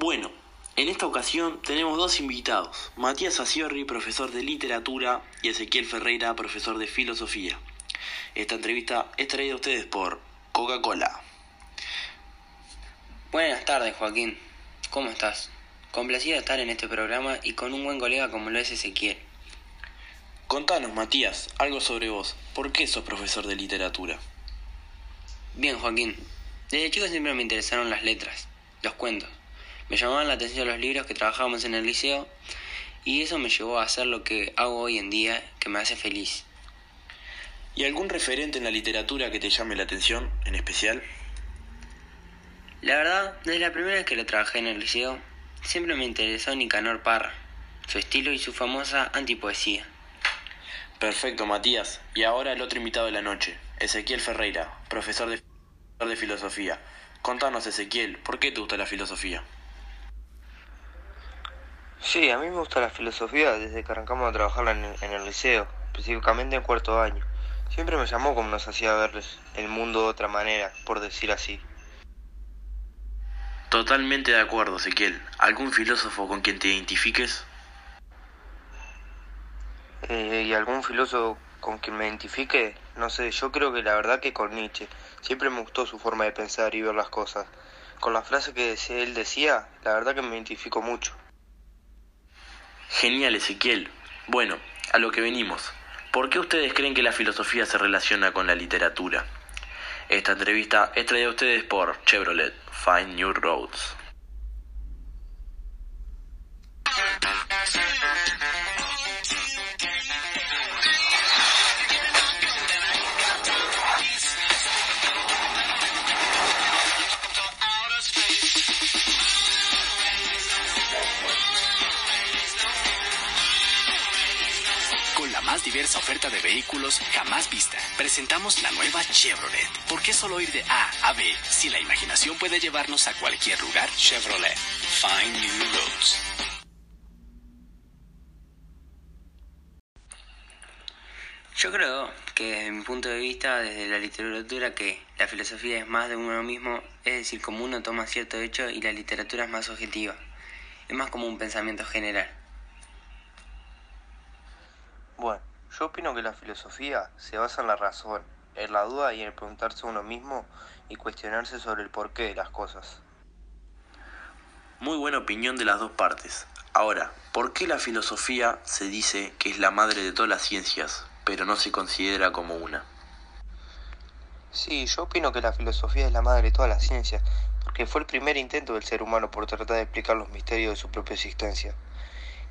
Bueno, en esta ocasión tenemos dos invitados, Matías Aciorri, profesor de literatura, y Ezequiel Ferreira, profesor de filosofía. Esta entrevista es traída a ustedes por Coca-Cola. Buenas tardes, Joaquín. ¿Cómo estás? Complacido de estar en este programa y con un buen colega como lo es Ezequiel. Contanos, Matías, algo sobre vos. ¿Por qué sos profesor de literatura? Bien, Joaquín. Desde chico siempre me interesaron las letras, los cuentos. Me llamaban la atención los libros que trabajábamos en el liceo y eso me llevó a hacer lo que hago hoy en día, que me hace feliz. ¿Y algún referente en la literatura que te llame la atención, en especial? La verdad, desde la primera vez que lo trabajé en el liceo, siempre me interesó Nicanor Parra, su estilo y su famosa antipoesía. Perfecto, Matías. Y ahora el otro invitado de la noche, Ezequiel Ferreira, profesor de, de filosofía. Contanos, Ezequiel, ¿por qué te gusta la filosofía? Sí, a mí me gusta la filosofía desde que arrancamos a trabajarla en el, en el liceo, específicamente en cuarto año. Siempre me llamó como nos hacía ver el mundo de otra manera, por decir así. Totalmente de acuerdo, Ezequiel. ¿Algún filósofo con quien te identifiques? Eh, ¿Y algún filósofo con quien me identifique? No sé, yo creo que la verdad que con Nietzsche. Siempre me gustó su forma de pensar y ver las cosas. Con la frase que él decía, la verdad que me identifico mucho. Genial, Ezequiel. Bueno, a lo que venimos. ¿Por qué ustedes creen que la filosofía se relaciona con la literatura? Esta entrevista es traída a ustedes por Chevrolet Find New Roads. Diversa oferta de vehículos jamás vista, presentamos la nueva Chevrolet. ¿Por qué solo ir de A a B si la imaginación puede llevarnos a cualquier lugar? Chevrolet. Find New Roads. Yo creo que desde mi punto de vista, desde la literatura, que la filosofía es más de uno mismo, es decir, como uno toma cierto hecho y la literatura es más objetiva. Es más como un pensamiento general. Bueno, yo opino que la filosofía se basa en la razón, en la duda y en el preguntarse a uno mismo y cuestionarse sobre el porqué de las cosas. Muy buena opinión de las dos partes. Ahora, ¿por qué la filosofía se dice que es la madre de todas las ciencias, pero no se considera como una? Sí, yo opino que la filosofía es la madre de todas las ciencias, porque fue el primer intento del ser humano por tratar de explicar los misterios de su propia existencia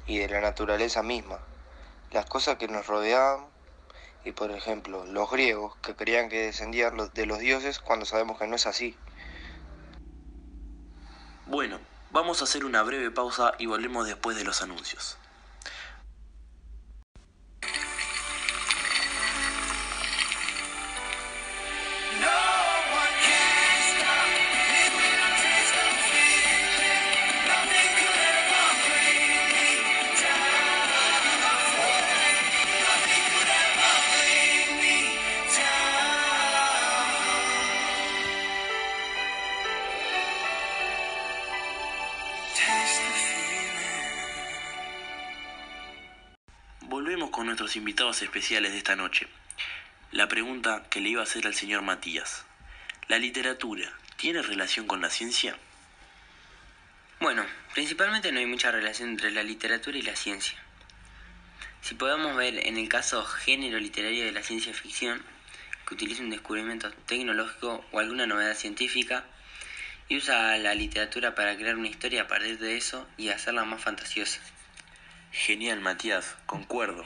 y de la naturaleza misma, las cosas que nos rodeaban y por ejemplo los griegos que creían que descendían de los dioses cuando sabemos que no es así. Bueno, vamos a hacer una breve pausa y volvemos después de los anuncios. Volvemos con nuestros invitados especiales de esta noche. La pregunta que le iba a hacer al señor Matías. ¿La literatura tiene relación con la ciencia? Bueno, principalmente no hay mucha relación entre la literatura y la ciencia. Si podemos ver en el caso género literario de la ciencia ficción, que utiliza un descubrimiento tecnológico o alguna novedad científica, y usa la literatura para crear una historia a partir de eso y hacerla más fantasiosa. Genial, Matías, concuerdo.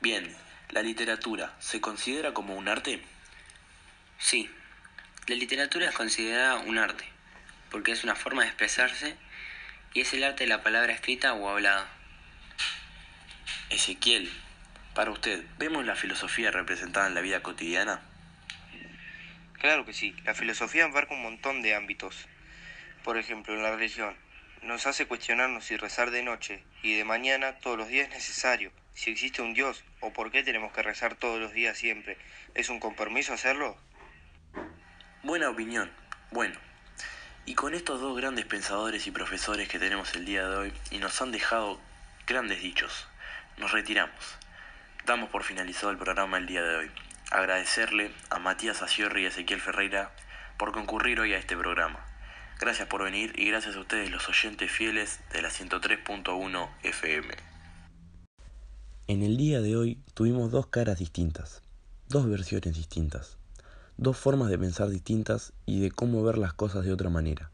Bien, ¿la literatura se considera como un arte? Sí, la literatura es considerada un arte, porque es una forma de expresarse y es el arte de la palabra escrita o hablada. Ezequiel, para usted, ¿vemos la filosofía representada en la vida cotidiana? Claro que sí, la filosofía abarca un montón de ámbitos. Por ejemplo, en la religión, nos hace cuestionarnos si rezar de noche y de mañana todos los días es necesario, si existe un Dios o por qué tenemos que rezar todos los días siempre. ¿Es un compromiso hacerlo? Buena opinión. Bueno, Y con estos dos grandes pensadores y profesores que tenemos el día de hoy y nos han dejado grandes dichos, nos retiramos. Damos por finalizado el programa el día de hoy. Agradecerle a Matías Aciorri y Ezequiel Ferreira por concurrir hoy a este programa. Gracias por venir y gracias a ustedes los oyentes fieles de la 103.1 FM. En el día de hoy tuvimos dos caras distintas, dos versiones distintas, dos formas de pensar distintas y de cómo ver las cosas de otra manera.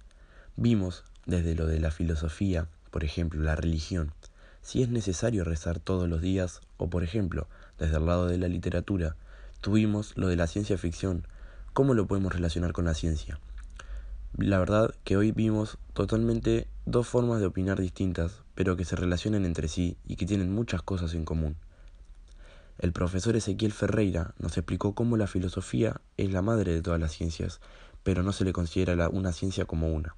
Vimos, desde lo de la filosofía, por ejemplo, la religión, si es necesario rezar todos los días, o por ejemplo, desde el lado de la literatura, tuvimos lo de la ciencia ficción, cómo lo podemos relacionar con la ciencia. La verdad que hoy vimos totalmente dos formas de opinar distintas, pero que se relacionan entre sí y que tienen muchas cosas en común. El profesor Ezequiel Ferreira nos explicó cómo la filosofía es la madre de todas las ciencias, pero no se le considera una ciencia como una.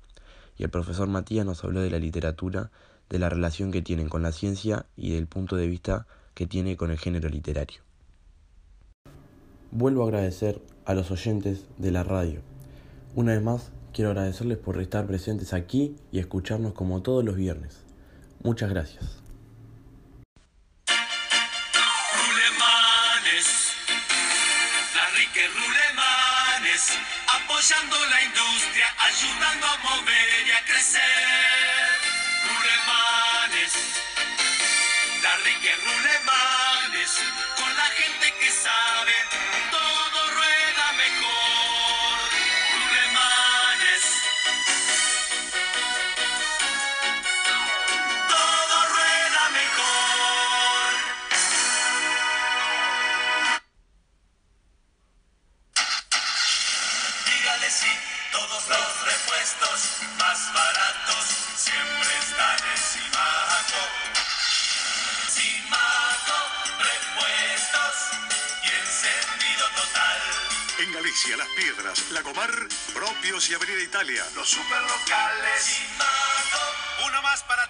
Y el profesor Matías nos habló de la literatura, de la relación que tienen con la ciencia y del punto de vista que tiene con el género literario. Vuelvo a agradecer a los oyentes de la radio. Una vez más, quiero agradecerles por estar presentes aquí y escucharnos como todos los viernes. Muchas gracias. Rulemanes, Larrique Rulemanes, apoyando la industria, ayudando a mover y a crecer. Rulemanes, Larrique Rulemanes, con la gente que sabe, todo En Galicia, Las Piedras, Lagomar, Propios y Avenida Italia. Los superlocales. Uno más para.